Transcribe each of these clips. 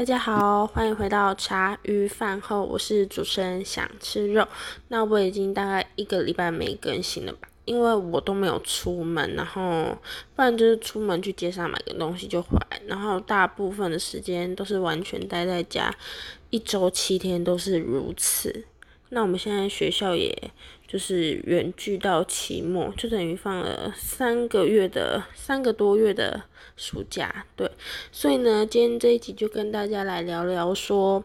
大家好，欢迎回到茶余饭后，我是主持人想吃肉。那我已经大概一个礼拜没更新了吧，因为我都没有出门，然后不然就是出门去街上买个东西就回来，然后大部分的时间都是完全待在家，一周七天都是如此。那我们现在学校也就是远距到期末，就等于放了三个月的三个多月的暑假，对。所以呢，今天这一集就跟大家来聊聊，说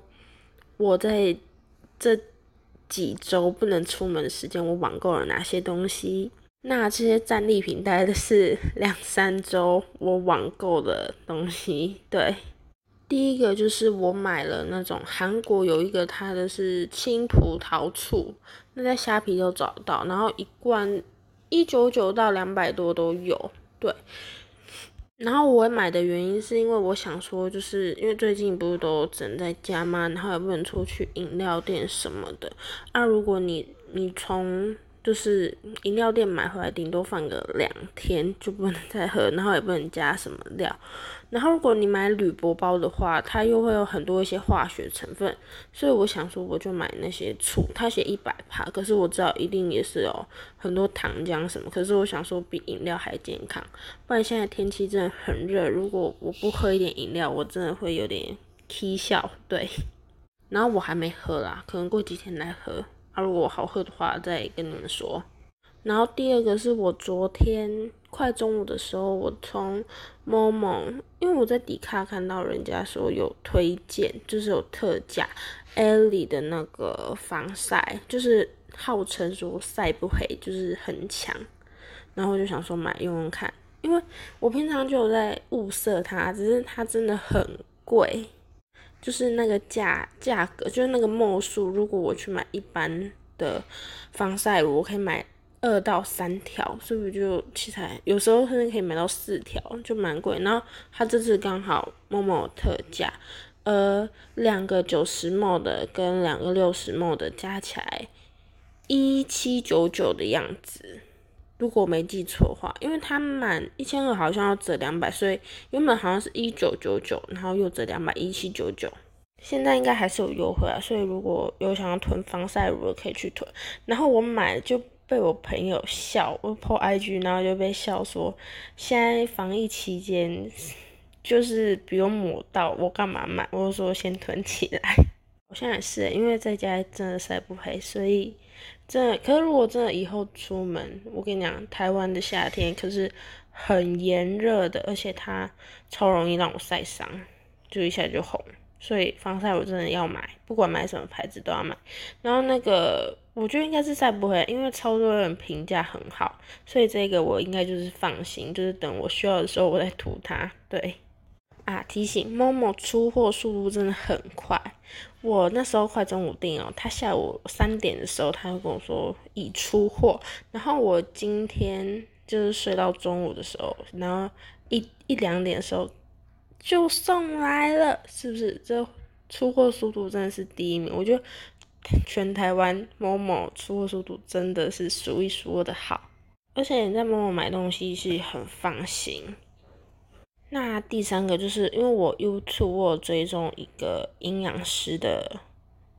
我在这几周不能出门的时间，我网购了哪些东西。那这些战利品大概是两三周我网购的东西，对。第一个就是我买了那种韩国有一个它的是青葡萄醋，那在虾皮都找到，然后一罐一九九到两百多都有，对。然后我买的原因是因为我想说，就是因为最近不是都整在家嘛，然后也不能出去饮料店什么的。啊，如果你你从就是饮料店买回来，顶多放个两天就不能再喝，然后也不能加什么料。然后如果你买铝箔包的话，它又会有很多一些化学成分，所以我想说我就买那些醋，它写一百帕，可是我知道一定也是有很多糖浆什么，可是我想说比饮料还健康，不然现在天气真的很热，如果我不喝一点饮料，我真的会有点 k 笑。对，然后我还没喝啦，可能过几天来喝。啊，如果好喝的话，再跟你们说。然后第二个是我昨天快中午的时候，我从某某，因为我在迪卡看到人家说有推荐，就是有特价，Ellie 的那个防晒，就是号称说晒不黑，就是很强。然后我就想说买用用看，因为我平常就有在物色它，只是它真的很贵。就是那个价价格，就是那个墨数。如果我去买一般的防晒乳，我可以买二到三条，是不是就其实有时候甚至可以买到四条，就蛮贵。然后它这次刚好某某特价，呃，两个九十墨的跟两个六十墨的加起来一七九九的样子。如果没记错的话，因为它满一千二好像要折两百，所以原本好像是一九九九，然后又折两百一七九九，现在应该还是有优惠啊。所以如果有想要囤防晒乳的，可以去囤。然后我买就被我朋友笑，我破 IG，然后就被笑说，现在防疫期间就是不用抹到，我干嘛买？我就说先囤起来。我现在是因为在家真的晒不黑，所以。真的，可是如果真的以后出门，我跟你讲，台湾的夏天可是很炎热的，而且它超容易让我晒伤，就一下就红。所以防晒我真的要买，不管买什么牌子都要买。然后那个我觉得应该是晒不黑，因为超多人评价很好，所以这个我应该就是放心，就是等我需要的时候我再涂它。对。啊！提醒，某某出货速度真的很快。我那时候快中午订哦，他下午三点的时候他就跟我说已出货，然后我今天就是睡到中午的时候，然后一一两点的时候就送来了，是不是？这出货速度真的是第一名，我觉得全台湾某某出货速度真的是数一数二的好，而且你在某某买东西是很放心。那第三个就是因为我 YouTube 我追踪一个营养师的，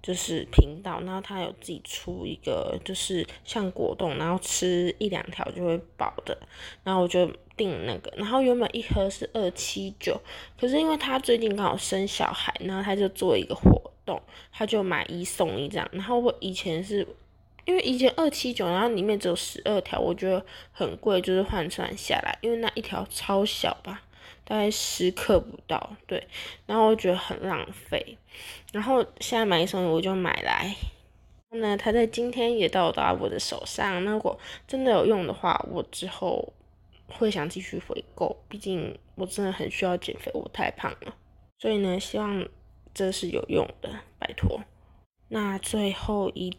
就是频道，然后他有自己出一个就是像果冻，然后吃一两条就会饱的，然后我就订那个，然后原本一盒是二七九，可是因为他最近刚好生小孩，然后他就做一个活动，他就买一送一这样，然后我以前是因为以前二七九，然后里面只有十二条，我觉得很贵，就是换算下来，因为那一条超小吧。大概十克不到，对，然后我觉得很浪费，然后现在买一送一，我就买来。那它在今天也到达我的手上，那如果真的有用的话，我之后会想继续回购，毕竟我真的很需要减肥，我太胖了。所以呢，希望这是有用的，拜托。那最后一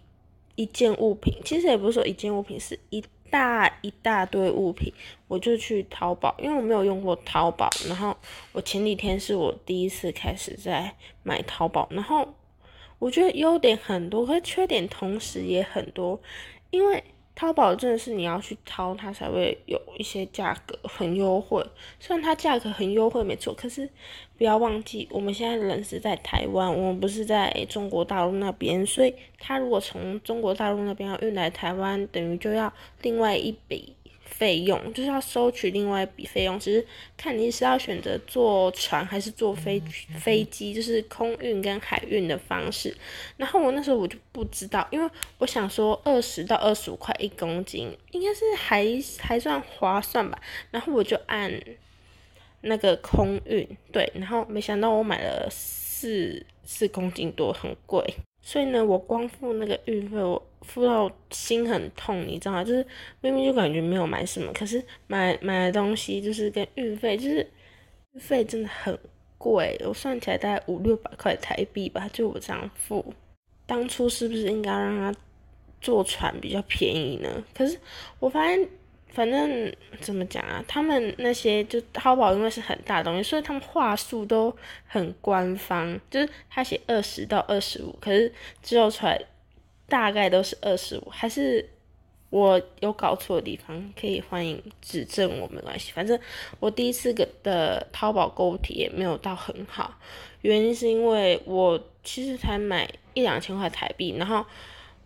一件物品，其实也不是说一件物品，是一。大一大堆物品，我就去淘宝，因为我没有用过淘宝。然后我前几天是我第一次开始在买淘宝，然后我觉得优点很多，可缺点同时也很多。因为淘宝真的是你要去淘，它才会有一些价格很优惠。虽然它价格很优惠，没错，可是不要忘记，我们现在人是在台湾，我们不是在中国大陆那边，所以它如果从中国大陆那边要运来台湾，等于就要另外一笔。费用就是要收取另外一笔费用，其实看你是要选择坐船还是坐飞飞机，就是空运跟海运的方式。然后我那时候我就不知道，因为我想说二十到二十五块一公斤，应该是还还算划算吧。然后我就按那个空运，对，然后没想到我买了四四公斤多，很贵。所以呢，我光付那个运费，我付到心很痛，你知道吗？就是明明就感觉没有买什么，可是买买的东西就是跟运费，就是运费真的很贵，我算起来大概五六百块台币吧，就我这样付。当初是不是应该让他坐船比较便宜呢？可是我发现。反正怎么讲啊？他们那些就淘宝，因为是很大东西，所以他们话术都很官方。就是他写二十到二十五，可是之后出来大概都是二十五，还是我有搞错的地方，可以欢迎指正我，没关系。反正我第一次的淘宝购物体验没有到很好，原因是因为我其实才买一两千块台币，然后。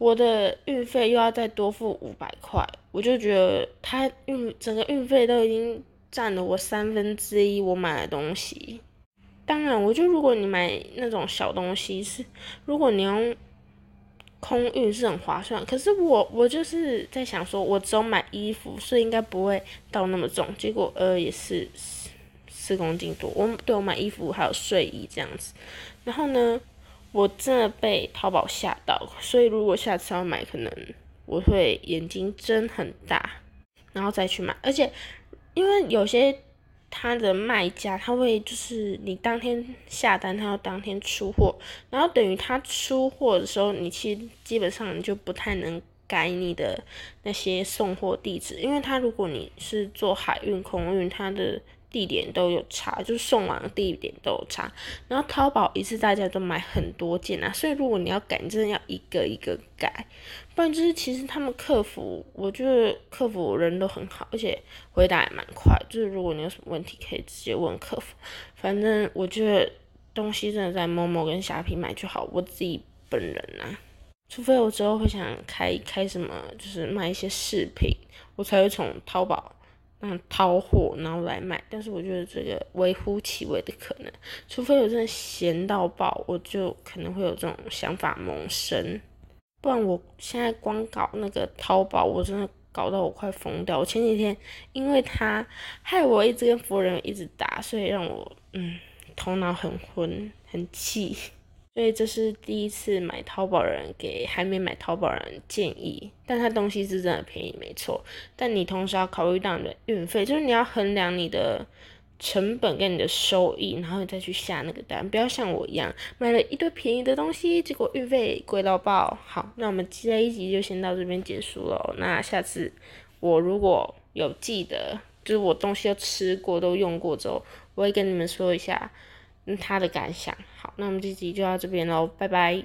我的运费又要再多付五百块，我就觉得它运整个运费都已经占了我三分之一我买的东西。当然，我觉得如果你买那种小东西是，如果你用空运是很划算。可是我我就是在想说，我只有买衣服，所以应该不会到那么重。结果呃也是四公斤多。我对我买衣服还有睡衣这样子，然后呢？我真的被淘宝吓到，所以如果下次要买，可能我会眼睛睁很大，然后再去买。而且，因为有些他的卖家，他会就是你当天下单，他要当天出货，然后等于他出货的时候，你其实基本上你就不太能改你的那些送货地址，因为他如果你是做海运、空运，他的。地点都有差，就是送完的地点都有差。然后淘宝一次大家都买很多件啊，所以如果你要改，真的要一个一个改。不然就是其实他们客服，我觉得客服人都很好，而且回答也蛮快。就是如果你有什么问题，可以直接问客服。反正我觉得东西真的在某某跟虾皮买就好。我自己本人啊，除非我之后会想开开什么，就是卖一些饰品，我才会从淘宝。嗯，淘货然后来卖，但是我觉得这个微乎其微的可能，除非我真的闲到爆，我就可能会有这种想法萌生，不然我现在光搞那个淘宝，我真的搞到我快疯掉。我前几天因为他害我一直跟服务人一直打，所以让我嗯头脑很昏，很气。所以这是第一次买淘宝人给还没买淘宝人建议，但他东西是真的便宜，没错。但你同时要考虑到你的运费，就是你要衡量你的成本跟你的收益，然后你再去下那个单，不要像我一样买了一堆便宜的东西，结果运费贵到爆。好，那我们这一集就先到这边结束了。那下次我如果有记得，就是我东西都吃过、都用过之后，我会跟你们说一下。他的感想，好，那我们这集就到这边喽，拜拜。